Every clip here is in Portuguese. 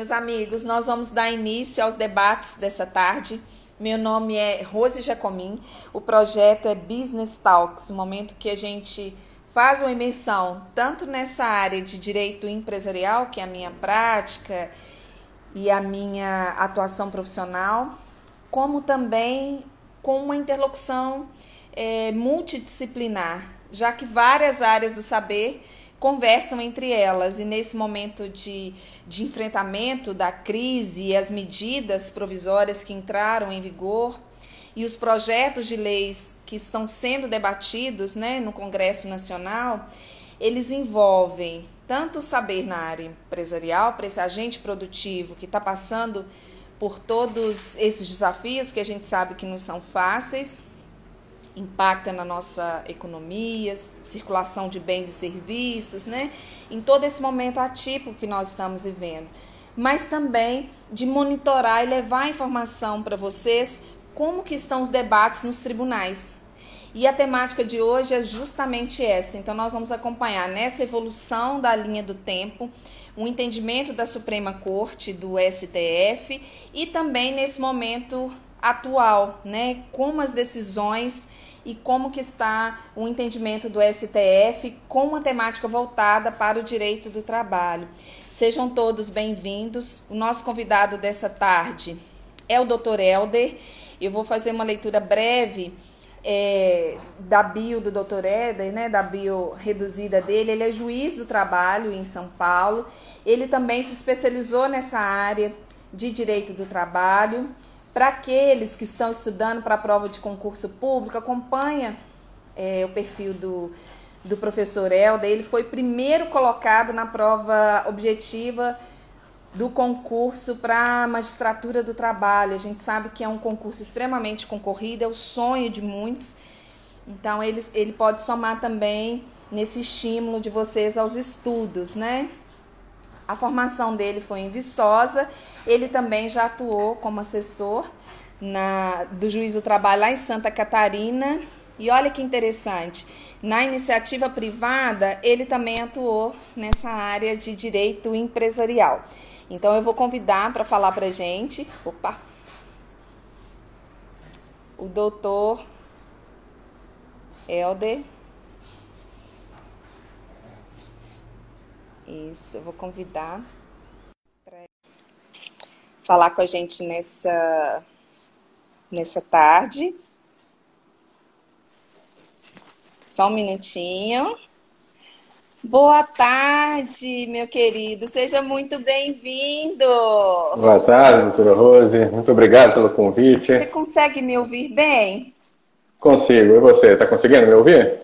Meus amigos, nós vamos dar início aos debates dessa tarde. Meu nome é Rose Jacomim. O projeto é Business Talks, momento que a gente faz uma imersão tanto nessa área de direito empresarial, que é a minha prática e a minha atuação profissional, como também com uma interlocução é, multidisciplinar, já que várias áreas do saber conversam entre elas e nesse momento de, de enfrentamento da crise e as medidas provisórias que entraram em vigor e os projetos de leis que estão sendo debatidos né, no Congresso Nacional, eles envolvem tanto o saber na área empresarial, para esse agente produtivo que está passando por todos esses desafios que a gente sabe que não são fáceis, impacta na nossa economia, circulação de bens e serviços, né? Em todo esse momento atípico que nós estamos vivendo. Mas também de monitorar e levar informação para vocês como que estão os debates nos tribunais. E a temática de hoje é justamente essa. Então nós vamos acompanhar nessa evolução da linha do tempo, o entendimento da Suprema Corte, do STF e também nesse momento atual, né, como as decisões e como que está o entendimento do STF com uma temática voltada para o direito do trabalho. Sejam todos bem-vindos. O nosso convidado dessa tarde é o Dr. Helder. Eu vou fazer uma leitura breve é, da bio do Dr. Helder, né, da bio reduzida dele. Ele é juiz do trabalho em São Paulo. Ele também se especializou nessa área de direito do trabalho para aqueles que estão estudando para a prova de concurso público, acompanha é, o perfil do, do professor Helder. Ele foi primeiro colocado na prova objetiva do concurso para a magistratura do trabalho. A gente sabe que é um concurso extremamente concorrido, é o sonho de muitos. Então, ele, ele pode somar também nesse estímulo de vocês aos estudos, né? A formação dele foi em Viçosa. Ele também já atuou como assessor na, do juiz do trabalho lá em Santa Catarina. E olha que interessante, na iniciativa privada, ele também atuou nessa área de direito empresarial. Então eu vou convidar para falar para gente, opa, o doutor Helder Isso, eu vou convidar para falar com a gente nessa, nessa tarde. Só um minutinho. Boa tarde, meu querido. Seja muito bem-vindo. Boa tarde, doutora Rose. Muito obrigado pelo convite. Você consegue me ouvir bem? Consigo. E você? Está conseguindo me ouvir?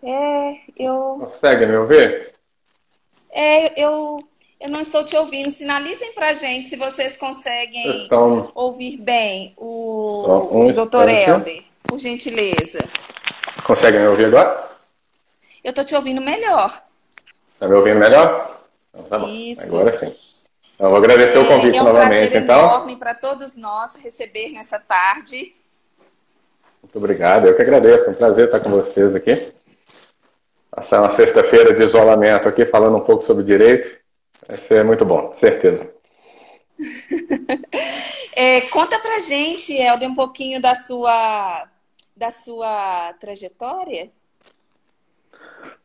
É, eu. Consegue me ouvir? É, eu, eu não estou te ouvindo. Sinalizem para gente se vocês conseguem então, ouvir bem o, um o doutor Helder, por gentileza. Consegue me ouvir agora? Eu estou te ouvindo melhor. Está me ouvindo melhor? Então, tá bom. Isso. Agora sim. Então, vou agradecer é, o convite é um novamente. então. É um enorme para todos nós receber nessa tarde. Muito obrigado. Eu que agradeço. É um prazer estar com vocês aqui. Passar uma sexta-feira de isolamento aqui falando um pouco sobre direito. Vai ser muito bom, certeza. é, conta pra gente, Helder, um pouquinho da sua, da sua trajetória.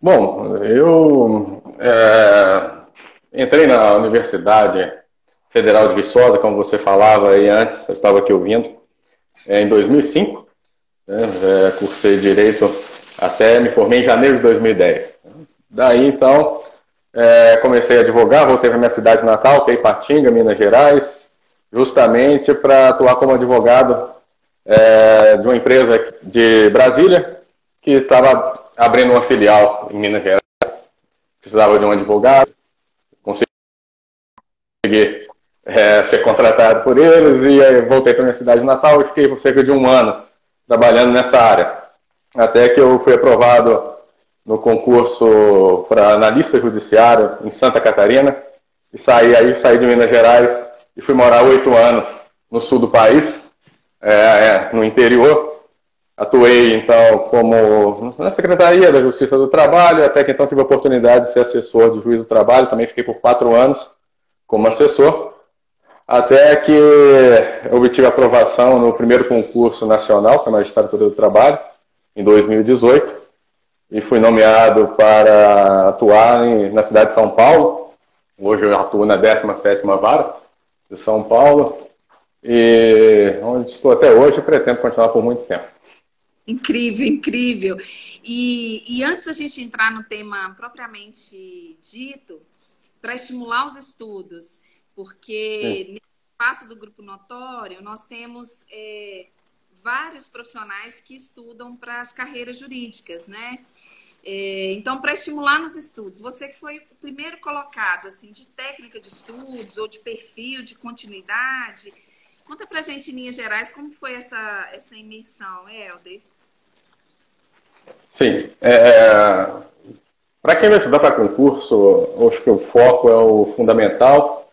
Bom, eu é, entrei na Universidade Federal de Viçosa, como você falava aí antes, eu estava aqui ouvindo, é, em 2005. Né, é, cursei Direito até me formei em janeiro de 2010. Daí, então, é, comecei a advogar, voltei para minha cidade natal, que é Ipatinga, Minas Gerais, justamente para atuar como advogado é, de uma empresa de Brasília, que estava abrindo uma filial em Minas Gerais. Precisava de um advogado, consegui é, ser contratado por eles e voltei para minha cidade natal e fiquei por cerca de um ano trabalhando nessa área até que eu fui aprovado no concurso para analista judiciário em Santa Catarina. E saí aí saí de Minas Gerais e fui morar oito anos no sul do país, é, é, no interior. Atuei então como na Secretaria da Justiça do Trabalho, até que então tive a oportunidade de ser assessor do Juiz do Trabalho, também fiquei por quatro anos como assessor, até que obtive aprovação no primeiro concurso nacional para magistratura do trabalho, em 2018, e fui nomeado para atuar em, na cidade de São Paulo. Hoje eu atuo na 17ª Vara de São Paulo, e onde estou até hoje e pretendo continuar por muito tempo. Incrível, incrível. E, e antes da gente entrar no tema propriamente dito, para estimular os estudos, porque Sim. nesse espaço do Grupo Notório, nós temos é, vários profissionais que estudam para as carreiras jurídicas, né? É, então, para estimular nos estudos, você que foi o primeiro colocado, assim, de técnica de estudos ou de perfil, de continuidade, conta para a gente, em linhas gerais, como foi essa, essa imersão, Helder? Sim. É, para quem vai estudar para concurso, acho que o foco é o fundamental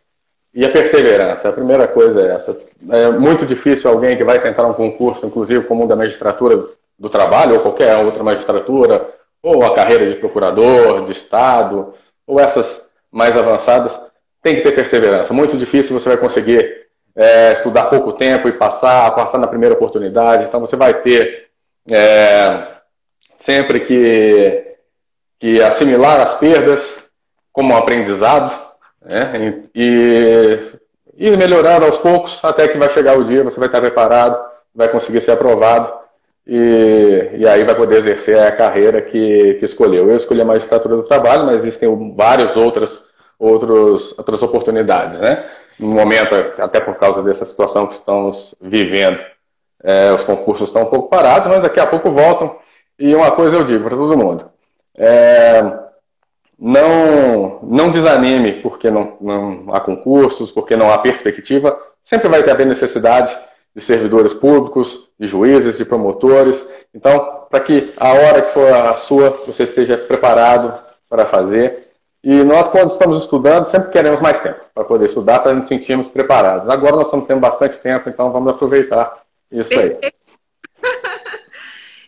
e a perseverança. A primeira coisa é essa. É muito difícil alguém que vai tentar um concurso, inclusive como da magistratura do trabalho, ou qualquer outra magistratura, ou a carreira de procurador, de Estado, ou essas mais avançadas, tem que ter perseverança. Muito difícil você vai conseguir é, estudar pouco tempo e passar, passar na primeira oportunidade. Então você vai ter é, sempre que, que assimilar as perdas como um aprendizado né? e, e melhorando aos poucos até que vai chegar o dia, você vai estar preparado, vai conseguir ser aprovado e, e aí vai poder exercer a carreira que, que escolheu. Eu escolhi a magistratura do trabalho, mas existem várias outras, outros, outras oportunidades. Né? No momento, até por causa dessa situação que estamos vivendo, é, os concursos estão um pouco parados, mas daqui a pouco voltam e uma coisa eu digo para todo mundo: é, não, não desanime porque não, não há concursos, porque não há perspectiva. Sempre vai ter a necessidade de servidores públicos, de juízes, de promotores. Então, para que a hora que for a sua, você esteja preparado para fazer. E nós, quando estamos estudando, sempre queremos mais tempo para poder estudar, para nos sentirmos preparados. Agora nós estamos tendo bastante tempo, então vamos aproveitar isso aí.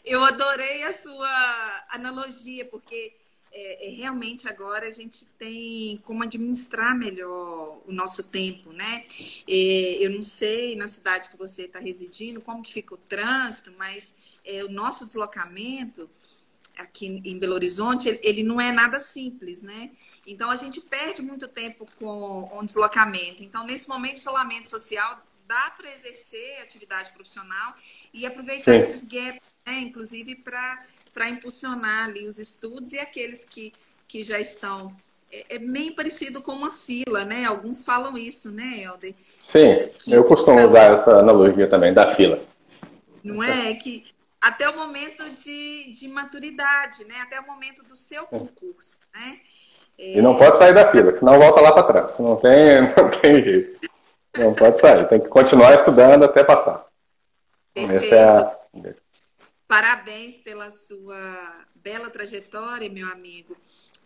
Eu adorei a sua analogia, porque é, é, realmente agora a gente tem como administrar melhor o nosso tempo, né? É, eu não sei na cidade que você está residindo como que fica o trânsito, mas é, o nosso deslocamento aqui em Belo Horizonte ele, ele não é nada simples, né? Então a gente perde muito tempo com o deslocamento. Então nesse momento de isolamento social dá para exercer atividade profissional e aproveitar Sim. esses gaps né? inclusive para impulsionar ali os estudos e aqueles que, que já estão. É, é meio parecido com uma fila, né? Alguns falam isso, né, Helder? Sim, que, eu costumo pra... usar essa analogia também, da fila. Não é? Que até o momento de, de maturidade, né? Até o momento do seu concurso, né? É... E não pode sair da fila, senão volta lá para trás. Não tem, não tem jeito. Não pode sair, tem que continuar estudando até passar. Perfeito. Essa é a... Parabéns pela sua bela trajetória, meu amigo.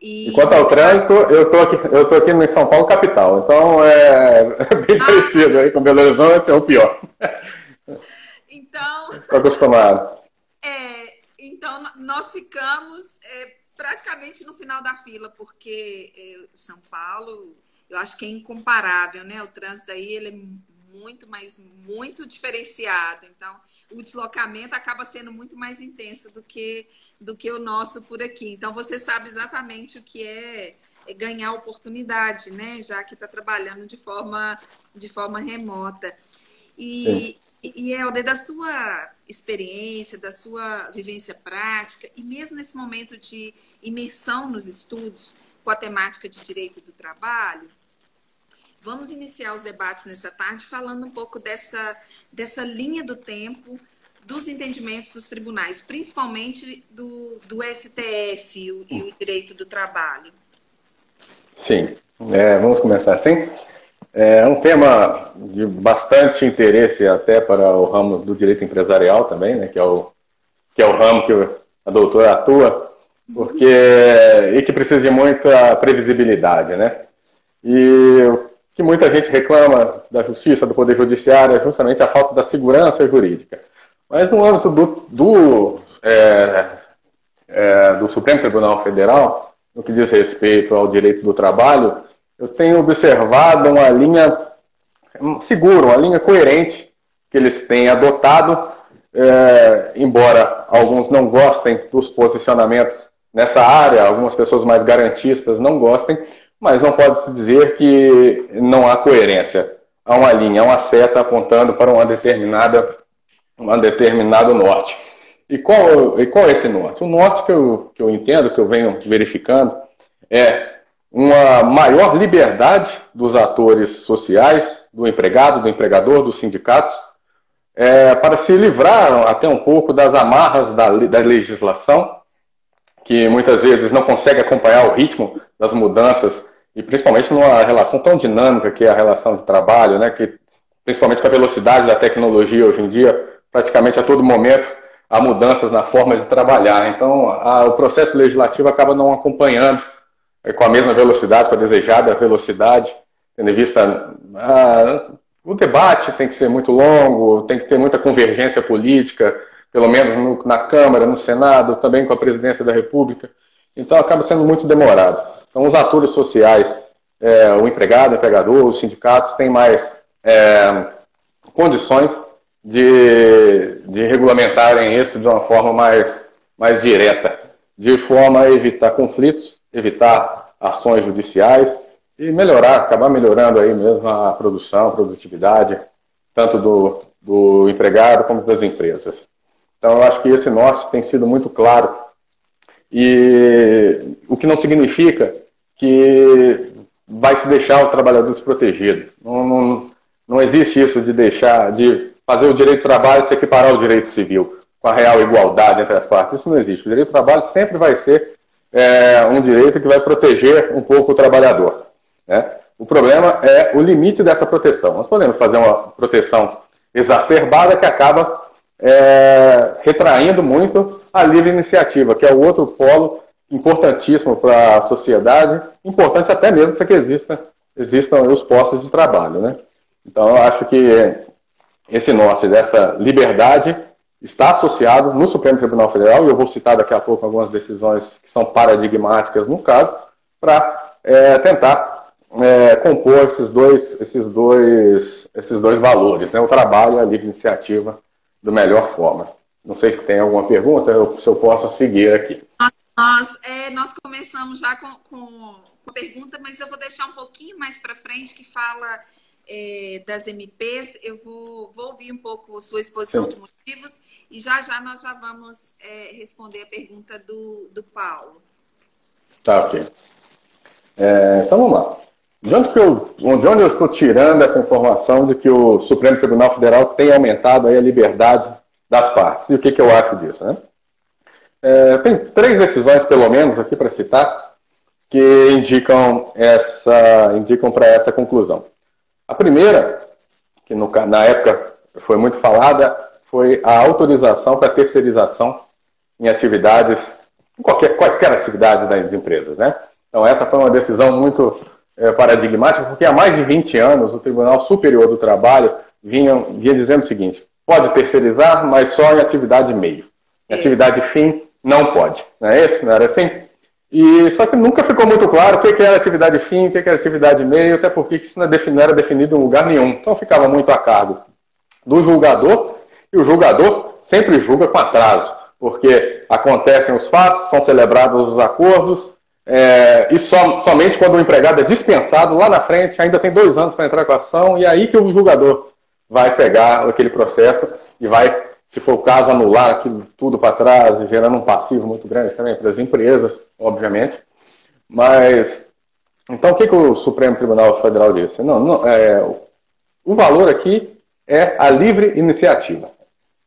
E quanto ao trânsito, eu estou aqui, eu tô aqui em São Paulo capital, então é, bem ah. parecido aí com Belo Horizonte, é o pior. Então. Estou acostumado. É, então nós ficamos é, praticamente no final da fila, porque é, São Paulo, eu acho que é incomparável, né? O trânsito aí ele é muito, mas muito diferenciado. Então, o deslocamento acaba sendo muito mais intenso do que, do que o nosso por aqui. Então, você sabe exatamente o que é, é ganhar oportunidade, né? Já que está trabalhando de forma, de forma remota. E, e, Helder, da sua experiência, da sua vivência prática, e mesmo nesse momento de imersão nos estudos com a temática de direito do trabalho, Vamos iniciar os debates nessa tarde falando um pouco dessa, dessa linha do tempo dos entendimentos dos tribunais, principalmente do, do STF e o, e o direito do trabalho. Sim, é, vamos começar assim. É um tema de bastante interesse até para o ramo do direito empresarial também, né, que, é o, que é o ramo que a doutora atua, porque e que precisa de muita previsibilidade, né? E que muita gente reclama da justiça, do poder judiciário, é justamente a falta da segurança jurídica. Mas no âmbito do, do, é, é, do Supremo Tribunal Federal, no que diz respeito ao direito do trabalho, eu tenho observado uma linha segura, uma linha coerente que eles têm adotado, é, embora alguns não gostem dos posicionamentos nessa área, algumas pessoas mais garantistas não gostem, mas não pode se dizer que não há coerência. Há uma linha, há uma seta apontando para uma determinada, um determinado norte. E qual, e qual é esse norte? O norte que eu, que eu entendo, que eu venho verificando, é uma maior liberdade dos atores sociais, do empregado, do empregador, dos sindicatos, é, para se livrar até um pouco das amarras da, da legislação, que muitas vezes não consegue acompanhar o ritmo das mudanças, e principalmente numa relação tão dinâmica que é a relação de trabalho, né, que principalmente com a velocidade da tecnologia hoje em dia, praticamente a todo momento há mudanças na forma de trabalhar. Então, a, o processo legislativo acaba não acompanhando é, com a mesma velocidade, com a desejada velocidade, tendo em vista a, o debate tem que ser muito longo, tem que ter muita convergência política, pelo menos no, na Câmara, no Senado, também com a presidência da República. Então acaba sendo muito demorado. Então os atores sociais, é, o empregado, o empregador, os sindicatos têm mais é, condições de, de regulamentarem isso de uma forma mais, mais direta, de forma a evitar conflitos, evitar ações judiciais e melhorar, acabar melhorando aí mesmo a produção, a produtividade, tanto do, do empregado como das empresas. Então, eu acho que esse norte tem sido muito claro. E o que não significa que vai se deixar o trabalhador desprotegido. Não, não, não existe isso de deixar, de fazer o direito do trabalho se equiparar ao direito civil, com a real igualdade entre as partes. Isso não existe. O direito do trabalho sempre vai ser é, um direito que vai proteger um pouco o trabalhador. Né? O problema é o limite dessa proteção. Nós podemos fazer uma proteção exacerbada que acaba é, retraindo muito a livre iniciativa, que é o outro polo importantíssimo para a sociedade, importante até mesmo para que exista, existam os postos de trabalho. Né? Então, eu acho que esse norte dessa liberdade está associado no Supremo Tribunal Federal, e eu vou citar daqui a pouco algumas decisões que são paradigmáticas no caso, para é, tentar é, compor esses dois, esses dois, esses dois valores, né? o trabalho e a livre iniciativa, da melhor forma. Não sei se tem alguma pergunta, se eu posso seguir aqui. Nós, é, nós começamos já com, com, com pergunta, mas eu vou deixar um pouquinho mais para frente que fala é, das MPs. Eu vou, vou ouvir um pouco sua exposição Sim. de motivos e já já nós já vamos é, responder a pergunta do, do Paulo. Tá, ok. É, então vamos lá. De onde, eu, de onde eu estou tirando essa informação de que o Supremo Tribunal Federal tem aumentado a liberdade das partes? E o que, que eu acho disso? Né? É, tem três decisões, pelo menos, aqui para citar, que indicam essa indicam para essa conclusão. A primeira, que no, na época foi muito falada, foi a autorização para terceirização em atividades, em qualquer, quaisquer atividades das empresas. Né? Então, essa foi uma decisão muito é, paradigmática, porque há mais de 20 anos o Tribunal Superior do Trabalho vinha, vinha dizendo o seguinte: pode terceirizar, mas só em atividade meio. Em atividade fim, não pode. Não é isso? Não era assim? E só que nunca ficou muito claro o que era atividade fim, o que era atividade meio, até porque isso não era definido em lugar nenhum. Então ficava muito a cargo do julgador, e o julgador sempre julga com atraso, porque acontecem os fatos, são celebrados os acordos, é, e som, somente quando o empregado é dispensado, lá na frente, ainda tem dois anos para entrar com a ação, e é aí que o julgador vai pegar aquele processo e vai, se for o caso, anular aquilo tudo para trás, gerando um passivo muito grande também para as empresas, obviamente. Mas, então, o que, que o Supremo Tribunal Federal disse? Não, não é, o valor aqui é a livre iniciativa.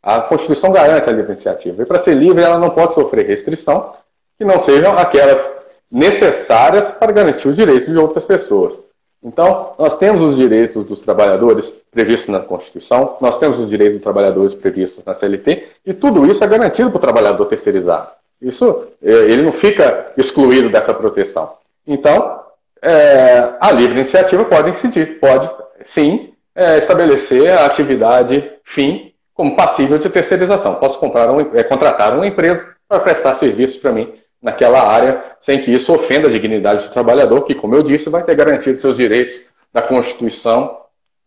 A Constituição garante a livre iniciativa. E para ser livre, ela não pode sofrer restrição que não sejam aquelas necessárias para garantir os direitos de outras pessoas. Então, nós temos os direitos dos trabalhadores previstos na Constituição, nós temos os direitos dos trabalhadores previstos na CLT, e tudo isso é garantido para o trabalhador terceirizado. Isso, eh, ele não fica excluído dessa proteção. Então, é, a livre iniciativa pode incidir, pode, sim, é, estabelecer a atividade fim como passível de terceirização. Posso comprar um, é, contratar uma empresa para prestar serviços para mim naquela área, sem que isso ofenda a dignidade do trabalhador, que, como eu disse, vai ter garantido seus direitos da Constituição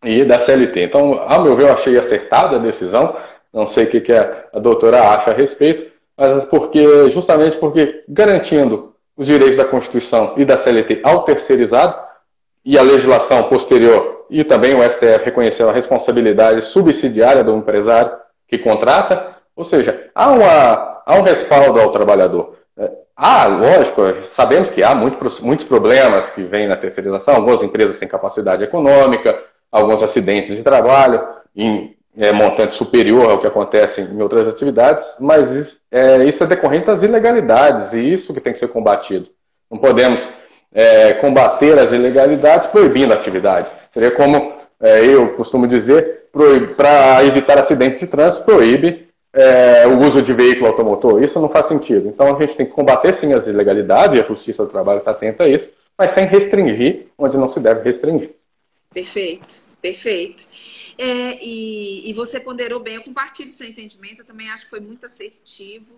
e da CLT. Então, ao meu ver, eu achei acertada a decisão, não sei o que a doutora acha a respeito, mas porque justamente porque garantindo os direitos da Constituição e da CLT ao terceirizado, e a legislação posterior e também o STF reconheceu a responsabilidade subsidiária do empresário que contrata, ou seja, há, uma, há um respaldo ao trabalhador. Há, lógico, sabemos que há muito, muitos problemas que vêm na terceirização, algumas empresas têm capacidade econômica, alguns acidentes de trabalho em é, montante superior ao que acontece em outras atividades, mas isso é, isso é decorrente das ilegalidades e isso que tem que ser combatido. Não podemos é, combater as ilegalidades proibindo a atividade. Seria como é, eu costumo dizer, para evitar acidentes de trânsito, proíbe é, o uso de veículo automotor. Isso não faz sentido. Então a gente tem que combater sim as ilegalidades, e a Justiça do Trabalho está atenta a isso, mas sem restringir onde não se deve restringir. Perfeito, perfeito. É, e, e você ponderou bem, eu compartilho seu entendimento, eu também acho que foi muito assertivo.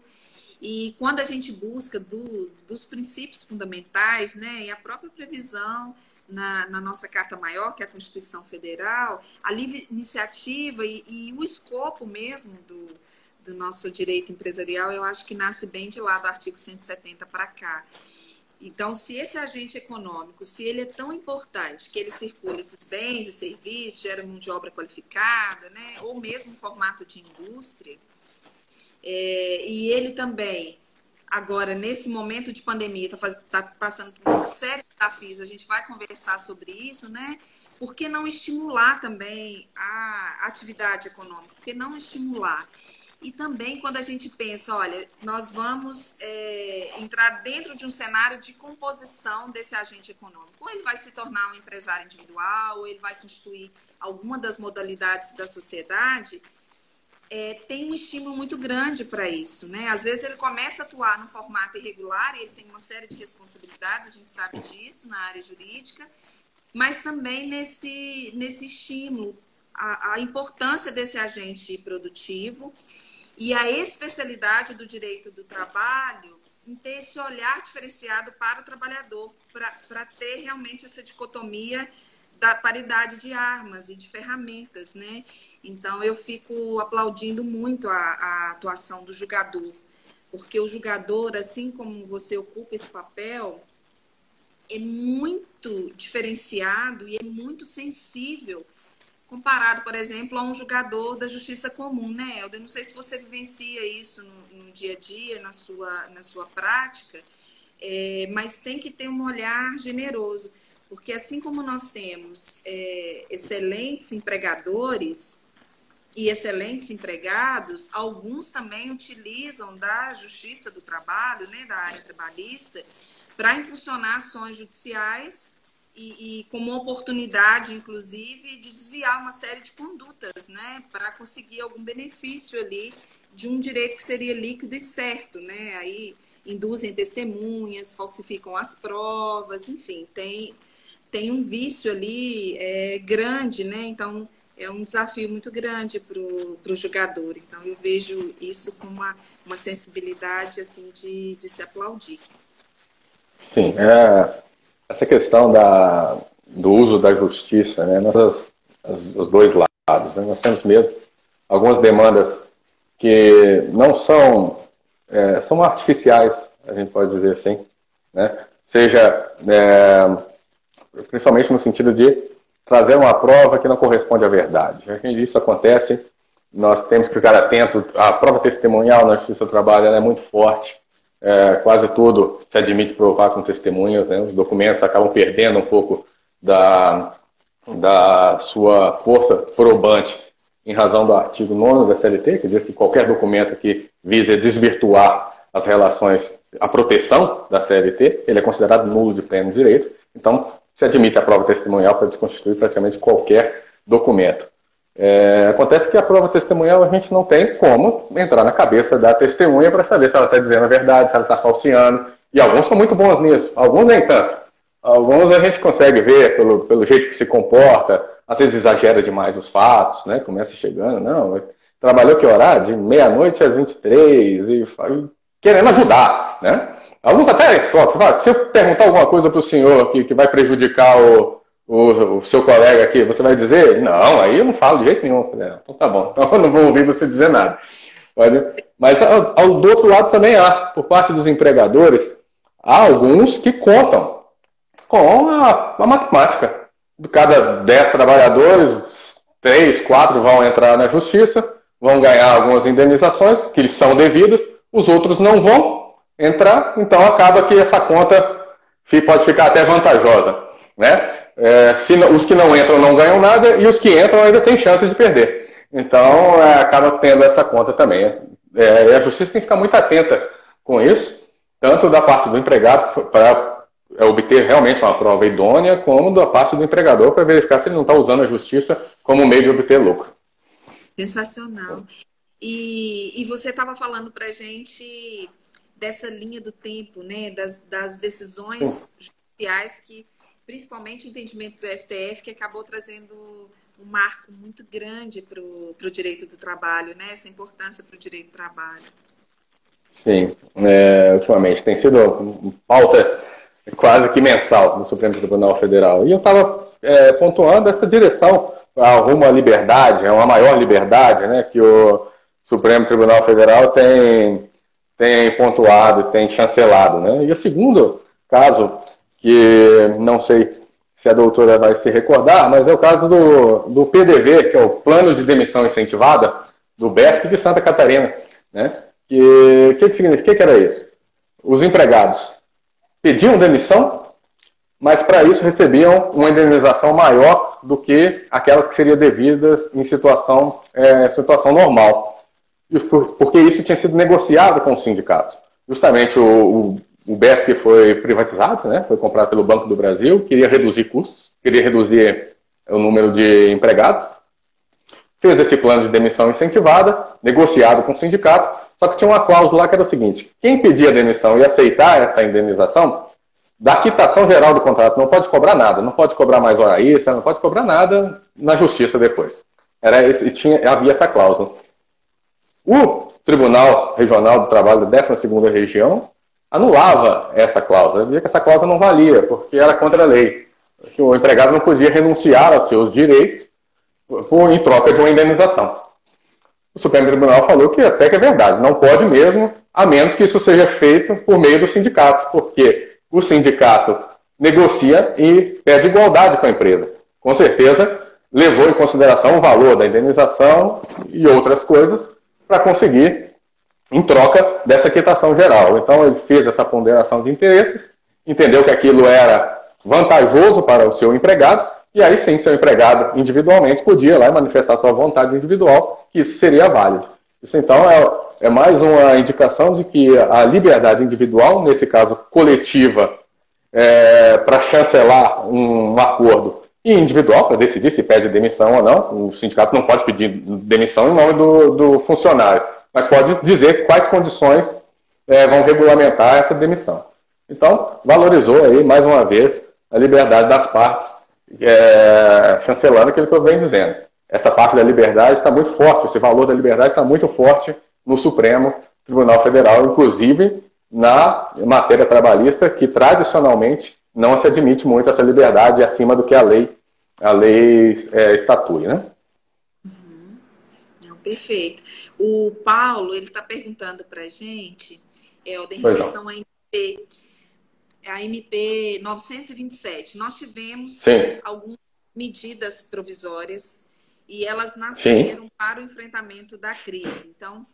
E quando a gente busca do, dos princípios fundamentais, né, e a própria previsão na, na, nossa Carta Maior, que é a Constituição Federal, a livre iniciativa e, e o escopo mesmo do, do nosso direito empresarial, eu acho que nasce bem de lá do artigo 170 para cá. Então, se esse agente econômico, se ele é tão importante que ele circula esses bens e serviços, gera mão de obra qualificada, né, ou mesmo formato de indústria, é, e ele também, agora, nesse momento de pandemia, está tá passando por uma série de desafios, a gente vai conversar sobre isso, né? Por que não estimular também a atividade econômica? Por que não estimular? E também quando a gente pensa, olha, nós vamos é, entrar dentro de um cenário de composição desse agente econômico. Ou ele vai se tornar um empresário individual, ou ele vai constituir alguma das modalidades da sociedade, é, tem um estímulo muito grande para isso. Né? Às vezes ele começa a atuar no formato irregular e ele tem uma série de responsabilidades, a gente sabe disso na área jurídica, mas também nesse, nesse estímulo, a, a importância desse agente produtivo e a especialidade do direito do trabalho em ter esse olhar diferenciado para o trabalhador, para ter realmente essa dicotomia da paridade de armas e de ferramentas, né? Então eu fico aplaudindo muito a, a atuação do julgador, porque o julgador, assim como você ocupa esse papel, é muito diferenciado e é muito sensível comparado, por exemplo, a um julgador da justiça comum, né, Helder? Não sei se você vivencia isso no, no dia a dia, na sua, na sua prática, é, mas tem que ter um olhar generoso, porque assim como nós temos é, excelentes empregadores e excelentes empregados, alguns também utilizam da justiça do trabalho, né, da área trabalhista, para impulsionar ações judiciais e, e como oportunidade, inclusive, de desviar uma série de condutas, né, para conseguir algum benefício ali de um direito que seria líquido e certo, né? Aí induzem testemunhas, falsificam as provas, enfim, tem tem um vício ali é, grande, né? Então é um desafio muito grande para o jogador. Então eu vejo isso com uma, uma sensibilidade assim de, de se aplaudir. Sim, é, essa questão da, do uso da justiça, né, nós, os dois lados, né, nós temos mesmo algumas demandas que não são, é, são artificiais, a gente pode dizer assim, né, seja é, principalmente no sentido de trazer uma prova que não corresponde à verdade. Isso acontece, nós temos que ficar atento, a prova testemunhal na Justiça do Trabalho é muito forte, é, quase tudo se admite provar com testemunhas, né? os documentos acabam perdendo um pouco da, da sua força probante em razão do artigo 9 da CLT, que diz que qualquer documento que vise desvirtuar as relações, a proteção da CLT, ele é considerado nulo de pleno direito, então se admite a prova testemunhal para desconstituir praticamente qualquer documento. É, acontece que a prova testemunhal a gente não tem como entrar na cabeça da testemunha para saber se ela está dizendo a verdade, se ela está falseando. E alguns são muito bons nisso, alguns nem tanto. Alguns a gente consegue ver pelo, pelo jeito que se comporta, às vezes exagera demais os fatos, né? Começa chegando, não, trabalhou que horário? De meia-noite às 23, e, querendo ajudar, né? Alguns até só, se eu perguntar alguma coisa para o senhor que, que vai prejudicar o, o, o, seu colega aqui, você vai dizer? Não, aí eu não falo de jeito nenhum. Então tá bom, então eu não vou ouvir você dizer nada. Mas ao, ao, do outro lado também há, por parte dos empregadores, há alguns que contam com a, a matemática. De cada 10 trabalhadores, 3, 4 vão entrar na justiça, vão ganhar algumas indenizações que lhes são devidas, os outros não vão entrar, então acaba que essa conta pode ficar até vantajosa. Né? É, se, os que não entram não ganham nada e os que entram ainda têm chance de perder. Então, é, acaba tendo essa conta também. É, a justiça tem que ficar muito atenta com isso, tanto da parte do empregado para obter realmente uma prova idônea, como da parte do empregador para verificar se ele não está usando a justiça como meio de obter lucro. Sensacional. E, e você estava falando para a gente dessa linha do tempo, né, das, das decisões judiciais que, principalmente o entendimento do STF, que acabou trazendo um marco muito grande para o direito do trabalho, né? Essa importância para o direito do trabalho. Sim, é, ultimamente tem sido pauta quase que mensal no Supremo Tribunal Federal. E eu estava é, pontuando essa direção rumo à liberdade, a uma maior liberdade, né, que o Supremo Tribunal Federal tem, tem pontuado, tem chancelado. Né? E o segundo caso, que não sei se a doutora vai se recordar, mas é o caso do, do PDV, que é o Plano de Demissão Incentivada do BESC de Santa Catarina. Né? O que, que significa? O que era isso? Os empregados pediam demissão, mas para isso recebiam uma indenização maior do que aquelas que seriam devidas em situação, é, situação normal. Porque isso tinha sido negociado com o sindicato. Justamente o, o o BESC foi privatizado, né? foi comprado pelo Banco do Brasil, queria reduzir custos, queria reduzir o número de empregados, fez esse plano de demissão incentivada, negociado com o sindicato, só que tinha uma cláusula lá que era o seguinte: quem pedia demissão e aceitar essa indenização, da quitação geral do contrato, não pode cobrar nada, não pode cobrar mais hora extra, não pode cobrar nada na justiça depois. Era esse, tinha, havia essa cláusula. O Tribunal Regional do Trabalho da 12ª Região anulava essa cláusula, dizia que essa cláusula não valia, porque era contra a lei, que o empregado não podia renunciar aos seus direitos por, em troca de uma indenização. O Supremo Tribunal falou que até que é verdade, não pode mesmo, a menos que isso seja feito por meio do sindicato, porque o sindicato negocia e pede igualdade com a empresa. Com certeza, levou em consideração o valor da indenização e outras coisas para conseguir em troca dessa quitação geral. Então ele fez essa ponderação de interesses, entendeu que aquilo era vantajoso para o seu empregado, e aí sim, seu empregado individualmente podia lá manifestar sua vontade individual, que isso seria válido. Isso então é, é mais uma indicação de que a liberdade individual, nesse caso coletiva, é, para chancelar um, um acordo e individual para decidir se pede demissão ou não. O sindicato não pode pedir demissão em nome do, do funcionário mas pode dizer quais condições é, vão regulamentar essa demissão. Então, valorizou aí, mais uma vez, a liberdade das partes, é, chancelando aquilo que eu venho dizendo. Essa parte da liberdade está muito forte, esse valor da liberdade está muito forte no Supremo Tribunal Federal, inclusive na matéria trabalhista, que tradicionalmente não se admite muito essa liberdade acima do que a lei, a lei é, estatui, né? Perfeito. O Paulo, ele está perguntando para a gente, é, em relação à MP, a MP 927. Nós tivemos Sim. algumas medidas provisórias e elas nasceram Sim. para o enfrentamento da crise. Então,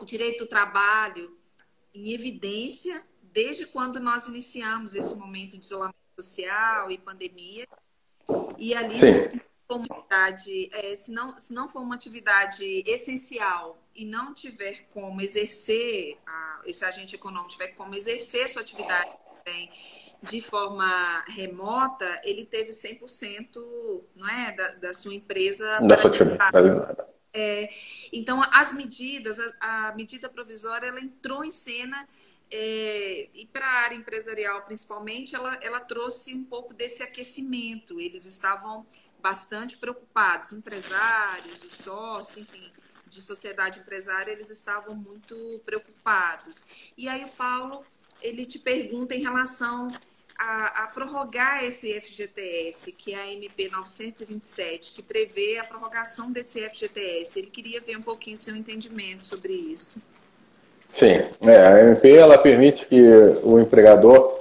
o direito do trabalho em evidência desde quando nós iniciamos esse momento de isolamento social e pandemia. E ali Sim uma atividade, é, se, não, se não for uma atividade essencial e não tiver como exercer, a, esse agente econômico tiver como exercer sua atividade também de forma remota, ele teve 100% não é, da, da sua empresa. Da sua atividade. É, então, as medidas, a, a medida provisória, ela entrou em cena é, e para a área empresarial, principalmente, ela, ela trouxe um pouco desse aquecimento. Eles estavam bastante preocupados, empresários, os sócios, enfim, de sociedade empresária, eles estavam muito preocupados. E aí o Paulo, ele te pergunta em relação a, a, prorrogar esse FGTS, que é a MP 927, que prevê a prorrogação desse FGTS. Ele queria ver um pouquinho seu entendimento sobre isso. Sim, é, a MP ela permite que o empregador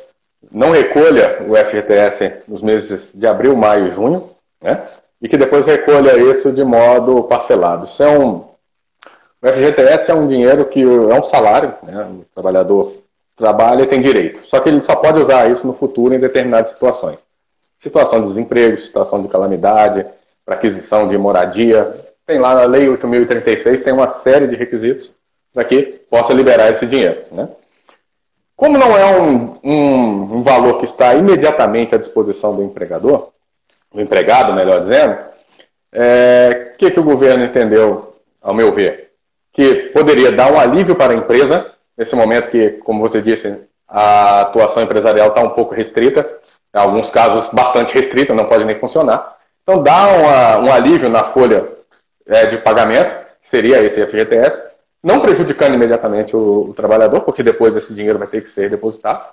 não recolha o FGTS nos meses de abril, maio e junho, né? E que depois recolha isso de modo parcelado. Isso é um, o FGTS é um dinheiro que é um salário, né? o trabalhador trabalha e tem direito. Só que ele só pode usar isso no futuro em determinadas situações. Situação de desemprego, situação de calamidade, para aquisição de moradia. Tem lá na Lei 8.036, tem uma série de requisitos para que possa liberar esse dinheiro. Né? Como não é um, um, um, valor que está imediatamente à disposição do empregador, do empregado, melhor dizendo, o é, que, que o governo entendeu, ao meu ver? Que poderia dar um alívio para a empresa nesse momento que, como você disse, a atuação empresarial está um pouco restrita, em alguns casos bastante restrita, não pode nem funcionar. Então dá uma, um alívio na folha é, de pagamento, que seria esse FGTS, não prejudicando imediatamente o, o, trabalhador, porque depois esse dinheiro vai ter que ser depositado,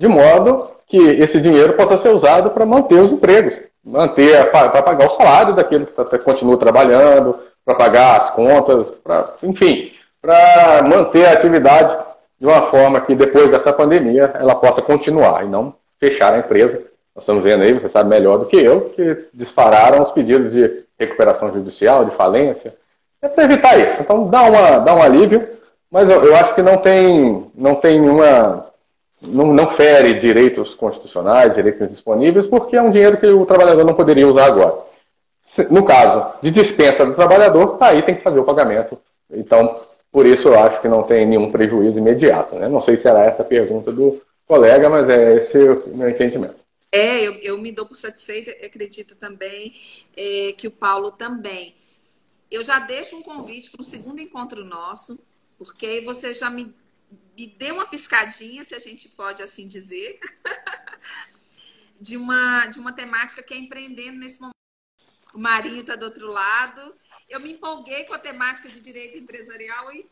de modo que esse dinheiro possa ser usado para manter os empregos, manter para pagar o salário daquele que tá, continua trabalhando, para pagar as contas, pra, enfim, para manter a atividade de uma forma que depois dessa pandemia ela possa continuar e não fechar a empresa. Nós estamos vendo aí, você sabe melhor do que eu, que dispararam os pedidos de recuperação judicial, de falência. É para evitar isso. Então dá, uma, dá um alívio, mas eu, eu acho que não tem, não tem nenhuma. Não, não fere direitos constitucionais, direitos disponíveis, porque é um dinheiro que o trabalhador não poderia usar agora. No caso de dispensa do trabalhador, aí tem que fazer o pagamento. Então, por isso eu acho que não tem nenhum prejuízo imediato. Né? Não sei se era essa a pergunta do colega, mas é esse o meu entendimento. É, eu, eu me dou por satisfeita, acredito também é, que o Paulo também. Eu já deixo um convite para um segundo encontro nosso, porque você já me, me deu uma piscadinha, se a gente pode assim dizer, de uma, de uma temática que é empreendendo nesse momento. O Marinho está do outro lado eu me empolguei com a temática de direito empresarial e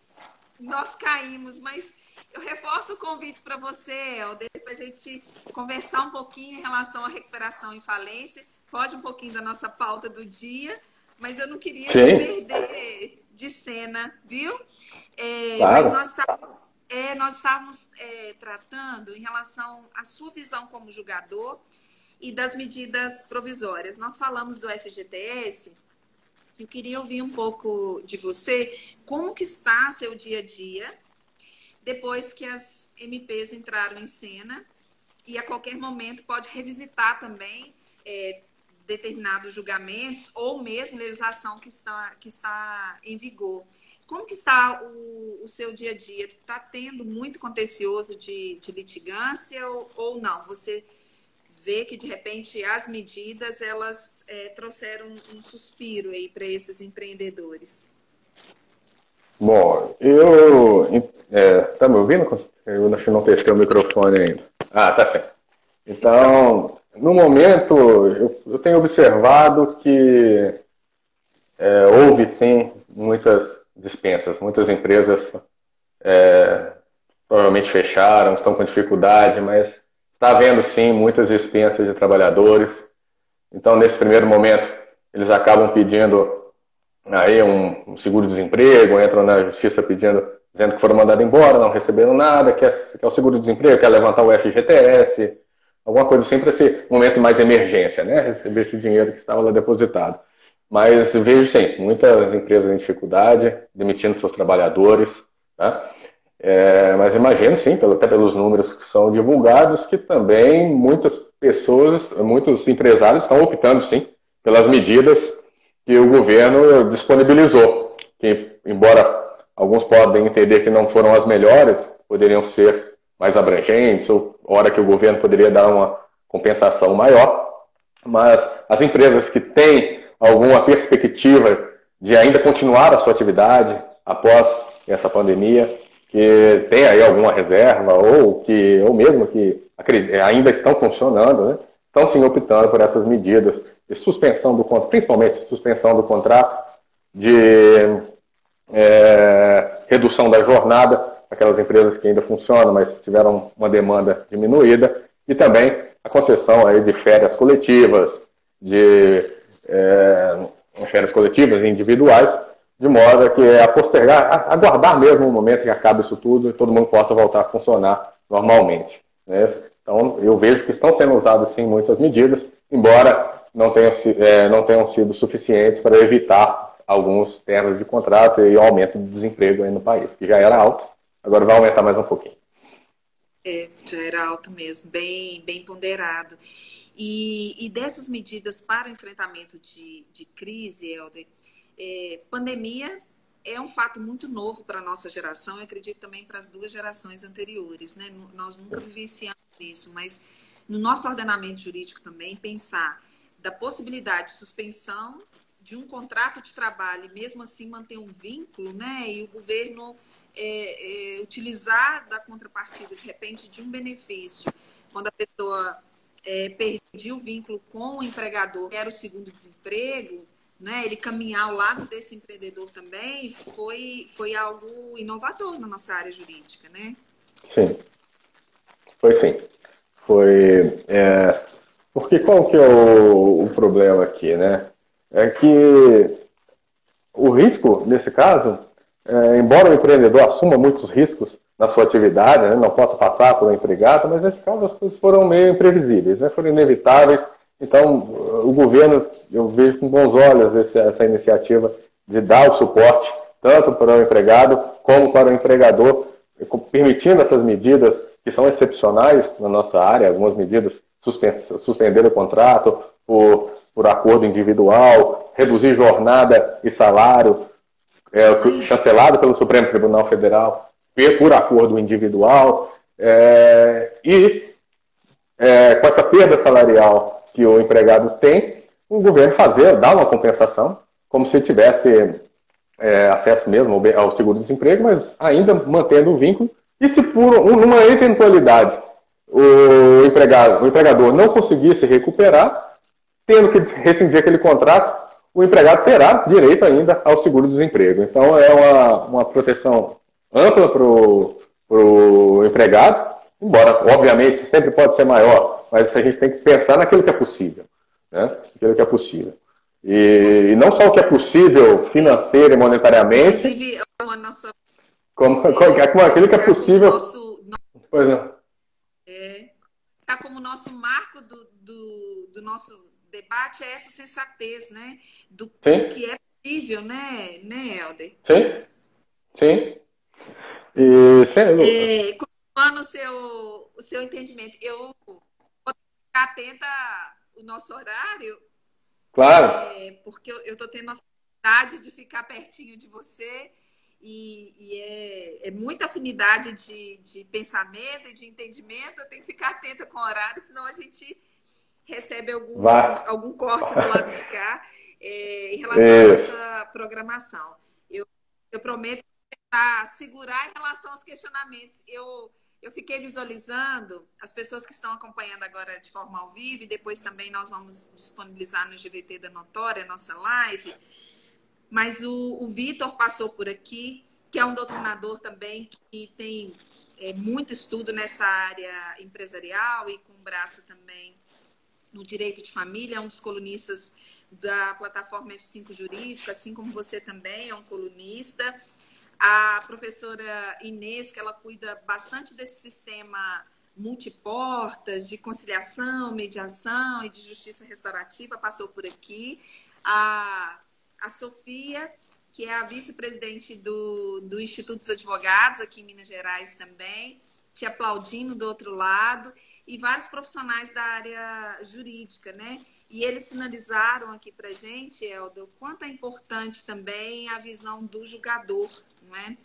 nós caímos, mas eu reforço o convite para você, Helder, para a gente conversar um pouquinho em relação à recuperação em falência. Foge um pouquinho da nossa pauta do dia, mas eu não queria te perder de cena, viu? É, claro. Mas nós estávamos, é, nós estávamos é, tratando em relação à sua visão como julgador e das medidas provisórias. Nós falamos do FGTS eu queria ouvir um pouco de você, como que está seu dia a dia depois que as MPs entraram em cena e a qualquer momento pode revisitar também é, determinados julgamentos ou mesmo legislação que está, que está em vigor. Como que está o, o seu dia a dia? Está tendo muito contencioso de, de litigância ou, ou não? Você vê que de repente as medidas elas é, trouxeram um suspiro aí para esses empreendedores? Bom, eu é, tá me ouvindo? Eu acho que não testei o microfone ainda. Ah, tá certo. Então, no momento, eu, eu tenho observado que é, houve sim muitas dispensas, muitas empresas é, provavelmente fecharam, estão com dificuldade, mas Está havendo, sim, muitas dispensas de trabalhadores. Então, nesse primeiro momento, eles acabam pedindo aí um, um seguro-desemprego, entram na justiça pedindo, dizendo que foram mandados embora, não receberam nada, quer, quer o seguro-desemprego, quer levantar o FGTS, alguma coisa assim para esse momento mais emergência, né? Receber esse dinheiro que estava lá depositado. Mas vejo sim, muitas empresas em dificuldade, demitindo seus trabalhadores. Tá? É, mas imagino, sim, até pelos números que são divulgados, que também muitas pessoas, muitos empresários estão optando, sim, pelas medidas que o governo disponibilizou, que, embora alguns podem entender que não foram as melhores, poderiam ser mais abrangentes, ou hora que o governo poderia dar uma compensação maior, mas as empresas que têm alguma perspectiva de ainda continuar a sua atividade após essa pandemia, que tem aí alguma reserva ou que ou mesmo que ainda estão funcionando, né, estão sim optando por essas medidas de suspensão do contrato, principalmente suspensão do contrato, de é, redução da jornada, aquelas empresas que ainda funcionam, mas tiveram uma demanda diminuída, e também a concessão aí de férias coletivas, de é, férias coletivas individuais, de modo que é a postergar, aguardar mesmo o momento que acabe isso tudo e todo mundo possa voltar a funcionar normalmente. Né? Então, eu vejo que estão sendo usadas sim muitas medidas, embora não tenham, é, não tenham sido suficientes para evitar alguns termos de contrato e o aumento do desemprego aí no país, que já era alto, agora vai aumentar mais um pouquinho. É, já era alto mesmo, bem, bem ponderado. E, e dessas medidas para o enfrentamento de, de crise, Helder, é, pandemia é um fato muito novo para a nossa geração, e acredito também para as duas gerações anteriores. Né? Nós nunca vivenciamos isso, mas no nosso ordenamento jurídico também, pensar da possibilidade de suspensão de um contrato de trabalho e mesmo assim manter um vínculo, né? E o governo é, é, utilizar da contrapartida, de repente, de um benefício, quando a pessoa é, perdia o vínculo com o empregador, que era o segundo desemprego, né? Ele caminhar ao lado desse empreendedor também foi, foi algo inovador na nossa área jurídica, né? Sim, foi sim. Foi. É... Porque qual que é o, o problema aqui, né? é que o risco, nesse caso, é, embora o empreendedor assuma muitos riscos na sua atividade, né, não possa passar pela empregada, mas nesse caso as coisas foram meio imprevisíveis, né, foram inevitáveis. Então, o governo, eu vejo com bons olhos esse, essa iniciativa de dar o suporte tanto para o empregado como para o empregador, permitindo essas medidas que são excepcionais na nossa área, algumas medidas suspender o contrato por por acordo individual, reduzir jornada e salário, é, chancelado pelo Supremo Tribunal Federal, por acordo individual, é, e é, com essa perda salarial que o empregado tem, o governo fazer, dar uma compensação, como se tivesse é, acesso mesmo ao seguro-desemprego, mas ainda mantendo o vínculo. E se por uma eventualidade o, empregado, o empregador não conseguisse recuperar, tendo que rescindir aquele contrato, o empregado terá direito ainda ao seguro-desemprego. Então, é uma, uma proteção ampla para o empregado, embora, obviamente, sempre pode ser maior, mas a gente tem que pensar naquilo que é possível. Né? Aquilo que é possível. E, e não só o que é possível financeiro e monetariamente. Inclusive, a nossa. Como, como aquilo que é possível. Nosso, pois é. é. Tá como nosso marco do, do, do nosso debate é essa sensatez, né? Do, do que é possível, né, né, Helder? Sim, sim. E, é, continuando o seu, o seu entendimento, eu vou ficar atenta ao nosso horário. Claro. É, porque eu estou tendo a vontade de ficar pertinho de você. E, e é, é, muita afinidade de, de pensamento e de entendimento. Eu tenho que ficar atenta com o horário, senão a gente recebe algum, algum corte do lado de cá é, em relação é. a essa programação. Eu, eu prometo tentar segurar em relação aos questionamentos. Eu, eu fiquei visualizando as pessoas que estão acompanhando agora de forma ao vivo, e depois também nós vamos disponibilizar no GVT da Notória, nossa live. Mas o, o Vitor passou por aqui, que é um doutrinador também que tem é, muito estudo nessa área empresarial e com braço também no direito de família, é um dos colunistas da plataforma F5 Jurídico, assim como você também é um colunista. A professora Inês, que ela cuida bastante desse sistema multiportas, de conciliação, mediação e de justiça restaurativa, passou por aqui. A, a Sofia, que é a vice-presidente do, do Instituto dos Advogados, aqui em Minas Gerais também, te aplaudindo do outro lado e vários profissionais da área jurídica, né? E eles sinalizaram aqui para gente, Helder, o quanto é importante também a visão do julgador, não é?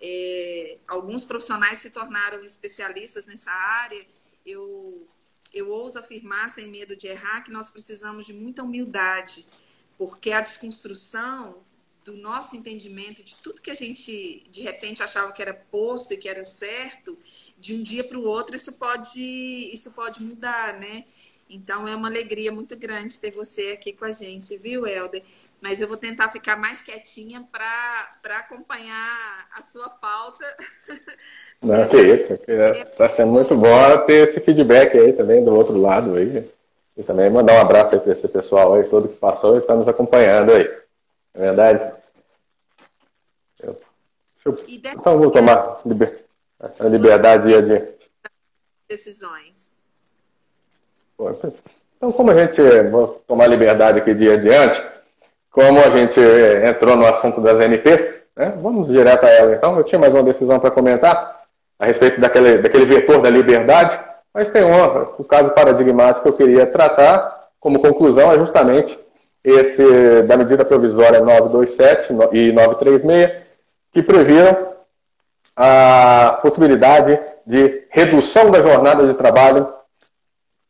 é? alguns profissionais se tornaram especialistas nessa área. Eu, eu ouso afirmar, sem medo de errar, que nós precisamos de muita humildade, porque a desconstrução do nosso entendimento de tudo que a gente de repente achava que era posto e que era certo, de um dia para o outro isso pode isso pode mudar, né? Então é uma alegria muito grande ter você aqui com a gente, viu, Helder? Mas eu vou tentar ficar mais quietinha para acompanhar a sua pauta. Não, que isso. Está sendo muito bom ter esse feedback aí também do outro lado aí. E também mandar um abraço aí para esse pessoal aí, todo que passou e está nos acompanhando aí. É verdade? Eu, eu, então vou tomar liber, a liberdade de decisões. Então, como a gente vou tomar liberdade aqui de adiante, como a gente entrou no assunto das NPs, né, vamos direto a ela. Então, eu tinha mais uma decisão para comentar a respeito daquele, daquele vetor da liberdade, mas tem um, o caso paradigmático que eu queria tratar como conclusão é justamente esse da medida provisória 927 e 936, que previram a possibilidade de redução da jornada de trabalho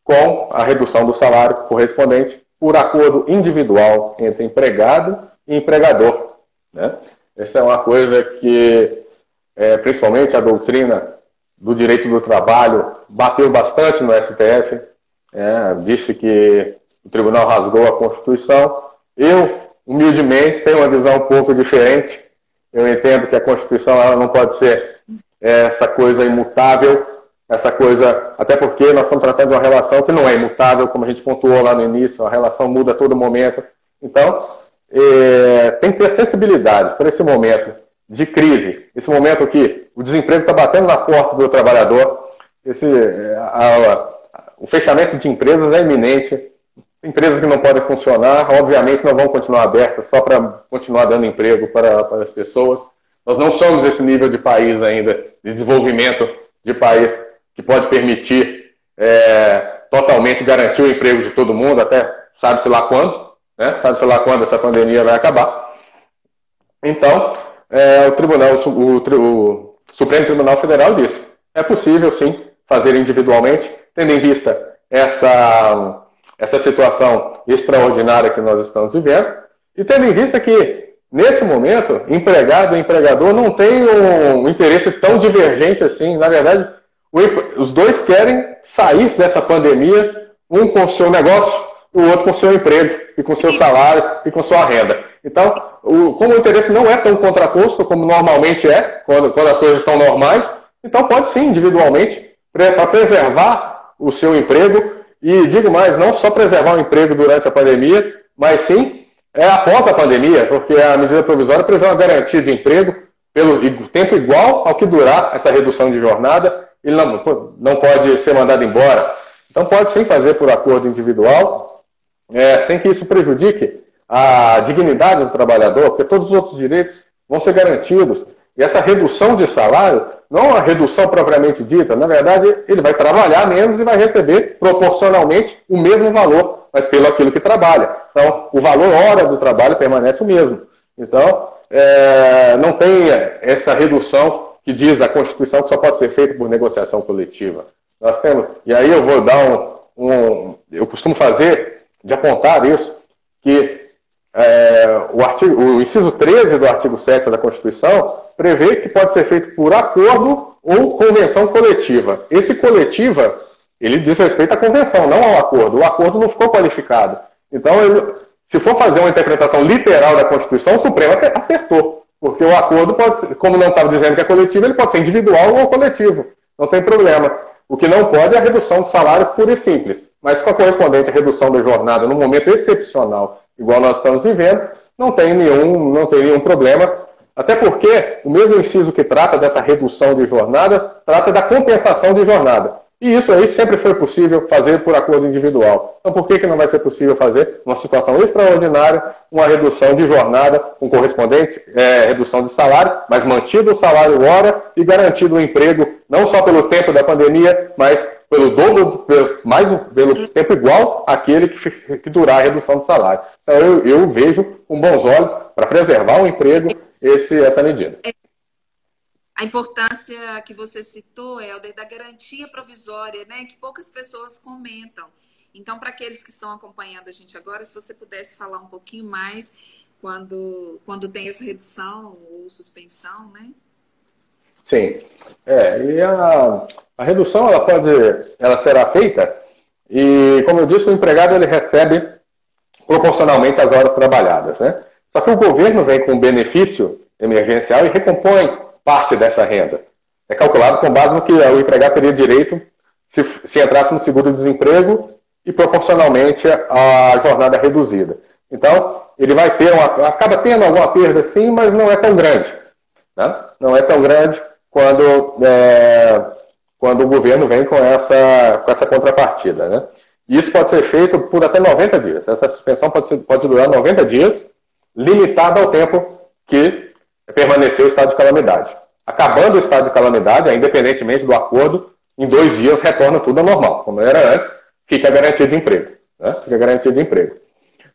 com a redução do salário correspondente por acordo individual entre empregado e empregador. Né? Essa é uma coisa que, é, principalmente a doutrina do direito do trabalho, bateu bastante no STF, é, disse que o tribunal rasgou a Constituição. Eu, humildemente, tenho uma visão um pouco diferente. Eu entendo que a Constituição ela não pode ser essa coisa imutável, essa coisa, até porque nós estamos tratando de uma relação que não é imutável, como a gente pontuou lá no início, a relação muda a todo momento. Então, é, tem que ter sensibilidade para esse momento de crise, esse momento que o desemprego está batendo na porta do trabalhador, esse, a, a, o fechamento de empresas é iminente, empresas que não podem funcionar, obviamente não vão continuar abertas só para continuar dando emprego para, para as pessoas. Nós não somos esse nível de país ainda, de desenvolvimento de país que pode permitir é, totalmente garantir o emprego de todo mundo, até sabe-se lá quando, né? sabe-se lá quando essa pandemia vai acabar. Então, é, o, tribunal, o, o, Supremo Tribunal Federal disse, é possível sim fazer individualmente, tendo em vista essa, essa situação extraordinária que nós estamos vivendo, e tendo em vista que Nesse momento, empregado e empregador não tem um interesse tão divergente assim. Na verdade, os dois querem sair dessa pandemia, um com o seu negócio, o outro com o seu emprego, e com o seu salário, e com sua renda. Então, o, como o interesse não é tão contraposto como normalmente é, quando, quando as coisas estão normais, então pode sim, individualmente, para preservar o seu emprego, e digo mais, não só preservar o emprego durante a pandemia, mas sim é após a pandemia, porque a medida provisória prevê uma garantia de emprego pelo tempo igual ao que durar essa redução de jornada, ele não, não pode ser mandado embora. Então pode sim fazer por acordo individual, é, sem que isso prejudique a dignidade do trabalhador, porque todos os outros direitos vão ser garantidos. E essa redução de salário não é uma redução propriamente dita, na verdade, ele vai trabalhar menos e vai receber proporcionalmente o mesmo valor, mas pelo aquilo que trabalha. Então, o valor hora do trabalho permanece o mesmo. Então, é, não tem essa redução que diz a Constituição que só pode ser feita por negociação coletiva. Nós temos, e aí eu vou dar um, um eu costumo fazer, de apontar isso, que é, o, artigo, o inciso 13 do artigo 7 da Constituição prevê que pode ser feito por acordo ou convenção coletiva. Esse coletiva, ele diz respeito à convenção, não ao acordo. O acordo não ficou qualificado. Então, ele, se for fazer uma interpretação literal da Constituição, o Supremo acertou. Porque o acordo pode ser, como não estava dizendo que é coletivo, ele pode ser individual ou coletivo. Não tem problema. O que não pode é a redução de salário pura e simples. Mas com a correspondente redução da jornada num momento excepcional igual nós estamos vivendo, não tem nenhum, não tem nenhum problema. Até porque o mesmo inciso que trata dessa redução de jornada trata da compensação de jornada. E isso aí sempre foi possível fazer por acordo individual. Então por que, que não vai ser possível fazer, numa situação extraordinária, uma redução de jornada com correspondente é, redução de salário, mas mantido o salário hora e garantido o emprego, não só pelo tempo da pandemia, mas pelo dobro, pelo, mais, pelo tempo igual àquele que, que durar a redução do salário. Então, eu, eu vejo com bons olhos, para preservar o emprego, esse, essa medida. A importância que você citou, Helder, da garantia provisória, né, que poucas pessoas comentam. Então, para aqueles que estão acompanhando a gente agora, se você pudesse falar um pouquinho mais quando, quando tem essa redução ou suspensão, né? Sim. É, e a, a redução ela pode, ela será feita e, como eu disse, o empregado ele recebe proporcionalmente às horas trabalhadas. Né? Só que o governo vem com um benefício emergencial e recompõe parte dessa renda. É calculado com base no que o empregado teria direito se, se entrasse no seguro-desemprego e proporcionalmente a jornada reduzida. Então, ele vai ter uma, acaba tendo alguma perda sim, mas não é tão grande. Né? Não é tão grande quando, é, quando o governo vem com essa, com essa contrapartida. Né? E isso pode ser feito por até 90 dias. Essa suspensão pode, ser, pode durar 90 dias, limitada ao tempo que permaneceu o estado de calamidade. Acabando o estado de calamidade, independentemente do acordo, em dois dias retorna tudo ao normal. Como era antes, fica a garantia de emprego. Né? Fica a garantia de emprego.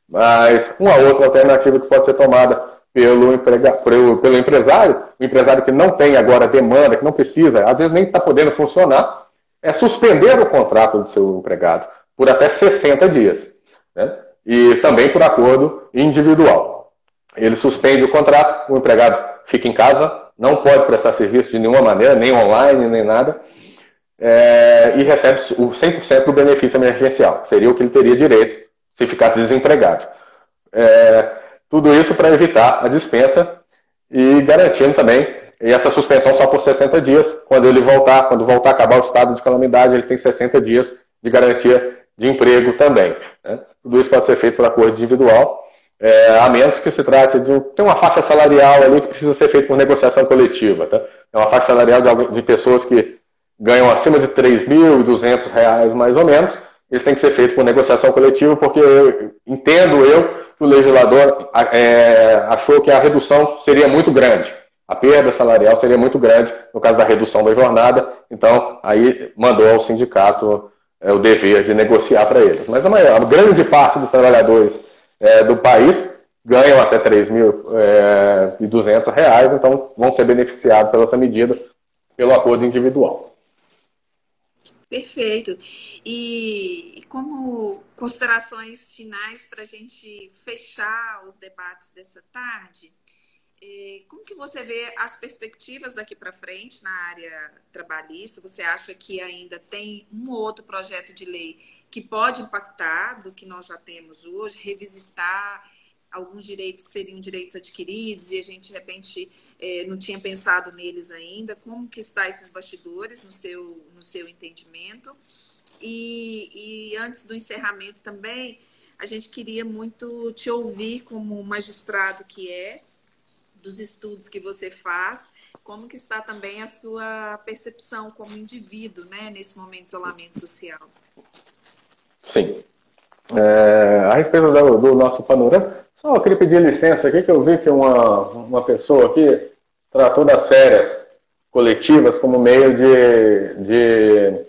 Mas uma outra alternativa que pode ser tomada pelo, emprega, pelo, pelo empresário, o empresário que não tem agora demanda, que não precisa, às vezes nem está podendo funcionar, é suspender o contrato do seu empregado por até 60 dias. Né? E também por acordo individual. Ele suspende o contrato, o empregado fica em casa, não pode prestar serviço de nenhuma maneira, nem online, nem nada, é, e recebe o 100% do benefício emergencial. Seria o que ele teria direito se ficasse desempregado. É, tudo isso para evitar a dispensa e garantindo também essa suspensão só por 60 dias. Quando ele voltar, quando voltar a acabar o estado de calamidade, ele tem 60 dias de garantia de emprego também. Né? Tudo isso pode ser feito por acordo individual, é, a menos que se trate de tem uma faixa salarial ali que precisa ser feita por negociação coletiva. Tá? É uma faixa salarial de, de pessoas que ganham acima de R$ 3.200 mais ou menos, isso tem que ser feito por negociação coletiva, porque eu, entendo eu que o legislador é, achou que a redução seria muito grande. A perda salarial seria muito grande no caso da redução da jornada, então aí mandou ao sindicato é, o dever de negociar para eles. Mas a, maior, a grande parte dos trabalhadores é, do país ganham até R$ 3.200, é, então vão ser beneficiados pela essa medida pelo acordo individual. Perfeito. E como considerações finais para a gente fechar os debates dessa tarde, como que você vê as perspectivas daqui para frente na área trabalhista? Você acha que ainda tem um ou outro projeto de lei que pode impactar do que nós já temos hoje, revisitar alguns direitos que seriam direitos adquiridos e a gente de repente é, não tinha pensado neles ainda. Como que está esses bastidores no seu, no seu entendimento? E, e antes do encerramento também, a gente queria muito te ouvir como magistrado que é, dos estudos que você faz, como que está também a sua percepção como indivíduo, né, nesse momento de isolamento social? Sim. É, a respeito do, do nosso panorama, só queria pedir licença aqui, que eu vi que uma, uma pessoa aqui tratou das férias coletivas como meio de, de,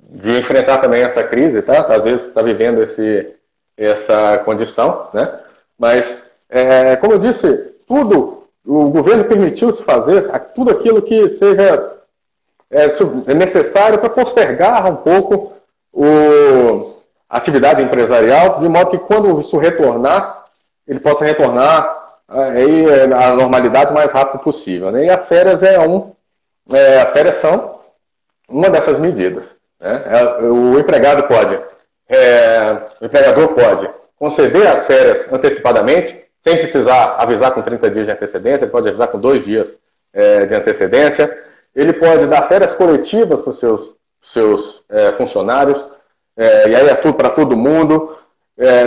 de enfrentar também essa crise, tá? Às vezes está vivendo esse, essa condição, né? Mas, é, como eu disse, tudo, o governo permitiu-se fazer tudo aquilo que seja é, necessário para postergar um pouco o, a atividade empresarial, de modo que quando isso retornar, ele possa retornar aí, à normalidade o mais rápido possível. Né? E as férias é um, é, as férias são uma dessas medidas. Né? É, o empregado pode, é, o empregador pode conceder as férias antecipadamente, sem precisar avisar com 30 dias de antecedência, ele pode avisar com dois dias é, de antecedência. Ele pode dar férias coletivas para os seus, seus é, funcionários, é, e aí é tudo para todo mundo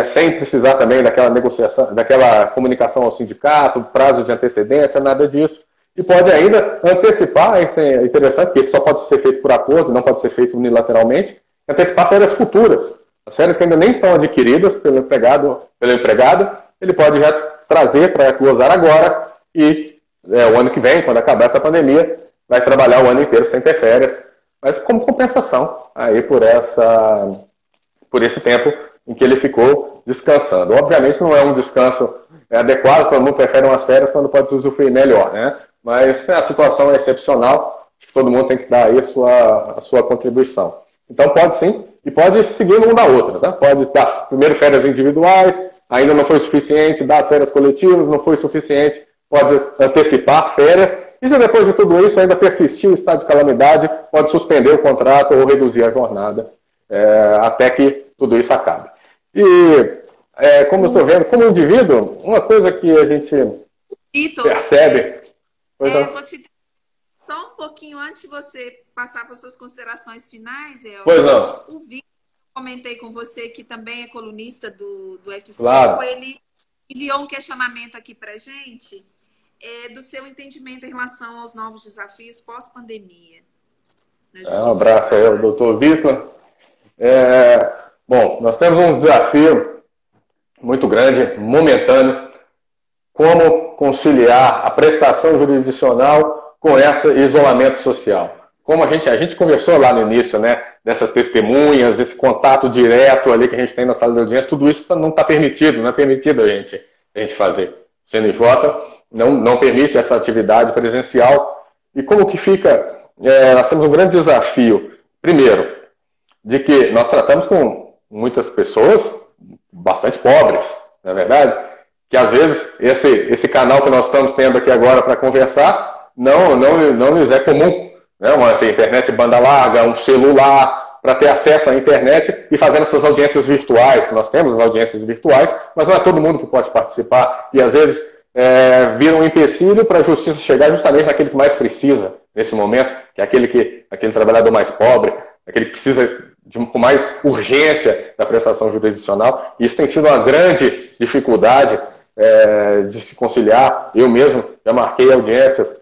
sem precisar também daquela negociação, daquela comunicação ao sindicato, prazo de antecedência, nada disso. E pode ainda antecipar, isso é interessante, que isso só pode ser feito por acordo, não pode ser feito unilateralmente, antecipar férias futuras. As férias que ainda nem estão adquiridas pelo empregado, pelo empregado ele pode já trazer para gozar agora e é, o ano que vem, quando acabar essa pandemia, vai trabalhar o ano inteiro sem ter férias, mas como compensação aí por essa por esse tempo em que ele ficou descansando. Obviamente não é um descanso adequado, todo mundo prefere umas férias quando pode usufruir melhor, né? Mas a situação é excepcional, todo mundo tem que dar aí a sua, a sua contribuição. Então pode sim, e pode seguir uma da outra, né? Pode dar primeiro férias individuais, ainda não foi suficiente, dar as férias coletivas, não foi suficiente, pode antecipar férias, e se depois de tudo isso ainda persistir o estado de calamidade, pode suspender o contrato ou reduzir a jornada é, até que tudo isso acabe. E é, como eu estou vendo, como indivíduo, uma coisa que a gente percebe. É, vou te só um pouquinho antes de você passar para suas considerações finais, El. Pois não. O Vitor, comentei com você que também é colunista do, do FC, claro. ele enviou um questionamento aqui para gente é, do seu entendimento em relação aos novos desafios pós-pandemia. É, um abraço aí ao doutor Vitor. É, bom, nós temos um desafio muito grande, momentâneo, como conciliar a prestação jurisdicional com esse isolamento social. Como a gente, a gente conversou lá no início, né, dessas testemunhas, esse contato direto ali que a gente tem na sala de audiência, tudo isso não está permitido, não é permitido a gente, a gente fazer. O CNJ não, não permite essa atividade presencial. E como que fica? É, nós temos um grande desafio. Primeiro, de que nós tratamos com muitas pessoas bastante pobres, não é verdade? Que às vezes esse, esse canal que nós estamos tendo aqui agora para conversar não, não, não lhes é comum. Né? Uma internet banda larga, um celular, para ter acesso à internet e fazendo essas audiências virtuais, que nós temos as audiências virtuais, mas não é todo mundo que pode participar. E às vezes é, vira um empecilho para a justiça chegar justamente naquele que mais precisa nesse momento, que é aquele, que, aquele trabalhador mais pobre, aquele que precisa de, com mais urgência da prestação jurisdicional. E isso tem sido uma grande dificuldade é, de se conciliar. Eu mesmo já marquei audiências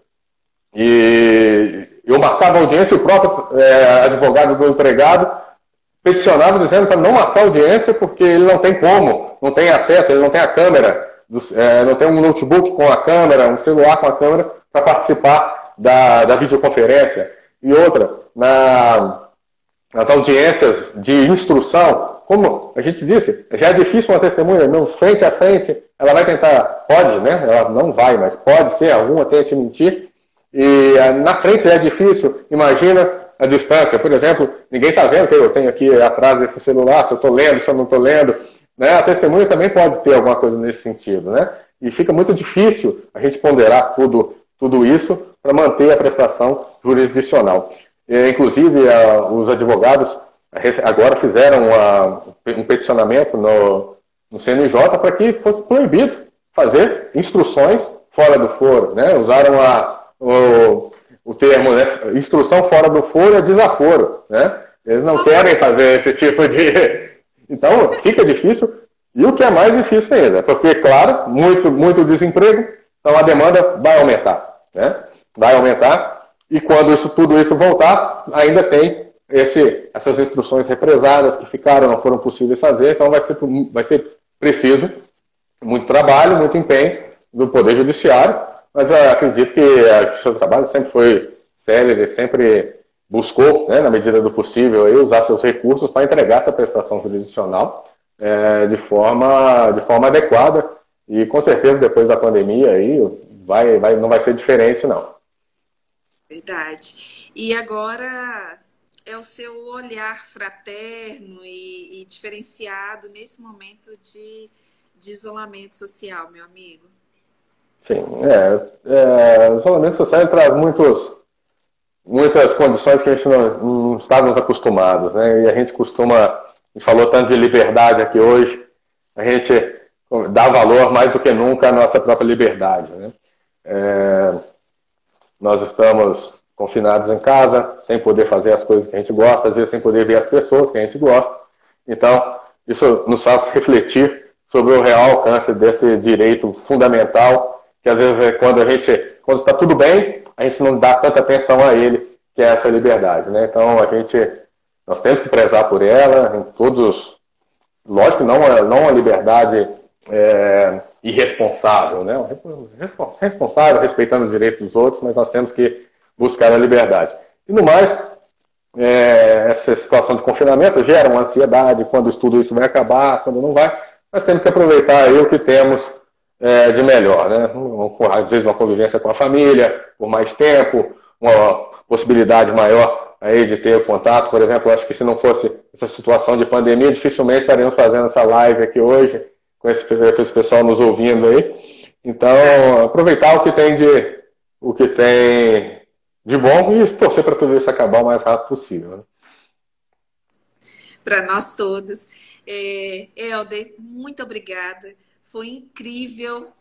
e eu marcava audiência e o próprio é, advogado do empregado peticionava dizendo para não marcar audiência porque ele não tem como, não tem acesso, ele não tem a câmera é, não tem um notebook com a câmera, um celular com a câmera para participar da, da videoconferência. E outra, na, nas audiências de instrução, como a gente disse, já é difícil uma testemunha, não frente a frente, ela vai tentar, pode, né? Ela não vai, mas pode ser, alguma tente mentir. E é, na frente é difícil, imagina a distância. Por exemplo, ninguém está vendo que eu tenho aqui atrás desse celular, se eu estou lendo, se eu não estou lendo. Né? A testemunha também pode ter alguma coisa nesse sentido. Né? E fica muito difícil a gente ponderar tudo, tudo isso para manter a prestação jurisdicional. E, inclusive, a, os advogados agora fizeram um peticionamento no, no CNJ para que fosse proibido fazer instruções fora do foro. Né? Usaram a, o, o termo né? instrução fora do foro é desaforo. Né? Eles não querem fazer esse tipo de, então, fica difícil. E o que é mais difícil ainda, porque, claro, muito, muito desemprego, então a demanda vai aumentar. Né? Vai aumentar. E quando isso, tudo isso voltar, ainda tem esse, essas instruções represadas que ficaram, não foram possíveis fazer, então vai ser, vai ser preciso muito trabalho, muito empenho do Poder Judiciário, mas acredito que a Justiça do Trabalho sempre foi célere, sempre buscou, né, na medida do possível, aí, usar seus recursos para entregar essa prestação jurisdicional é, de, forma, de forma adequada. E com certeza depois da pandemia aí vai, vai, não vai ser diferente, não. Verdade. E agora é o seu olhar fraterno e, e diferenciado nesse momento de, de, isolamento social, meu amigo. Sim, é, é, o isolamento social traz muitos muitas condições que a gente não, não estávamos acostumados, né? E a gente costuma, gente falou tanto de liberdade aqui hoje, a gente dá valor mais do que nunca à nossa própria liberdade, né? É, nós estamos confinados em casa, sem poder fazer as coisas que a gente gosta, às vezes sem poder ver as pessoas que a gente gosta. Então, isso nos faz refletir sobre o real alcance desse direito fundamental, que às vezes é quando a gente, quando está tudo bem, a gente não dá tanta atenção a ele, que é essa liberdade. Né? Então, a gente, nós temos que prezar por ela, em todos os. Lógico, não, não a liberdade é, irresponsável, né? responsável, respeitando os direitos dos outros, mas nós temos que buscar a liberdade. E no mais, é, essa situação de confinamento gera uma ansiedade quando tudo isso vai acabar, quando não vai. Nós temos que aproveitar aí o que temos é, de melhor, né? Às vezes uma convivência com a família por mais tempo, uma possibilidade maior aí de ter contato. Por exemplo, acho que se não fosse essa situação de pandemia, dificilmente estaríamos fazendo essa live aqui hoje, com esse, com esse pessoal nos ouvindo aí. Então, aproveitar o que tem de, o que tem de bom e torcer para tudo isso acabar o mais rápido possível. Né? para nós todos. É, Helder, muito obrigada. Foi incrível.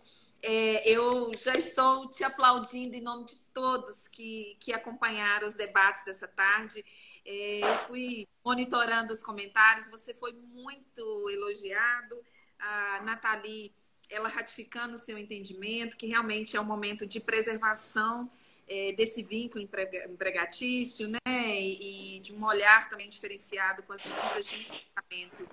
É, eu já estou te aplaudindo em nome de todos que, que acompanharam os debates dessa tarde. É, eu fui monitorando os comentários, você foi muito elogiado. A Nathalie, ela ratificando o seu entendimento, que realmente é um momento de preservação é, desse vínculo empregatício, né? E, e, de um olhar também diferenciado com as medidas de enfrentamento,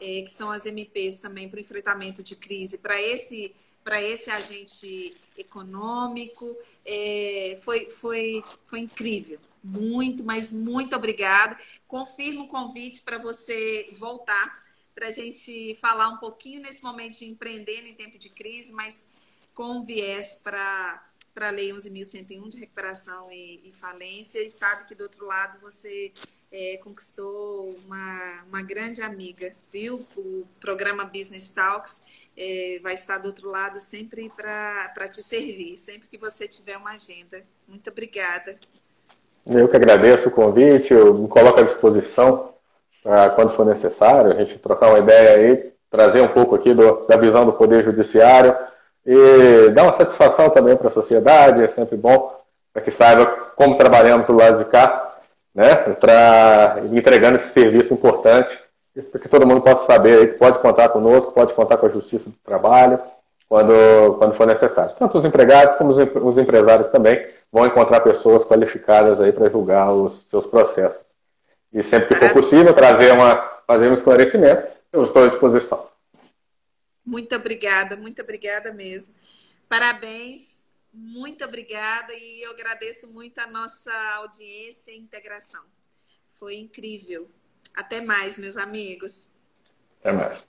é, que são as MPs também para o enfrentamento de crise, para esse para esse agente econômico. É, foi, foi, foi incrível. Muito, mas muito obrigada. Confirmo o convite para você voltar, para a gente falar um pouquinho nesse momento de empreender em tempo de crise, mas com viés para a Lei 11.101 de recuperação e, e, falência, e sabe que do outro lado você é, conquistou uma, uma grande amiga, viu? O programa Business Talks é, vai estar do outro lado sempre para te servir, sempre que você tiver uma agenda. Muito obrigada. Eu que agradeço o convite, eu me coloco à disposição para quando for necessário, a gente trocar uma ideia aí, trazer um pouco aqui do, da visão do Poder Judiciário e dar uma satisfação também para a sociedade, é sempre bom para que saiba como trabalhamos do lado de cá, né, para entregando esse serviço importante, para que todo mundo possa saber pode contar conosco, pode contar com a Justiça do Trabalho, quando, quando for necessário. Tanto os empregados como os empresários também vão encontrar pessoas qualificadas aí para julgar os seus processos. E sempre que for possível trazer uma, fazer um esclarecimento, eu estou à disposição. Muito obrigada, muito obrigada mesmo. Parabéns, muito obrigada e eu agradeço muito a nossa audiência e integração. Foi incrível. Até mais, meus amigos. Até mais.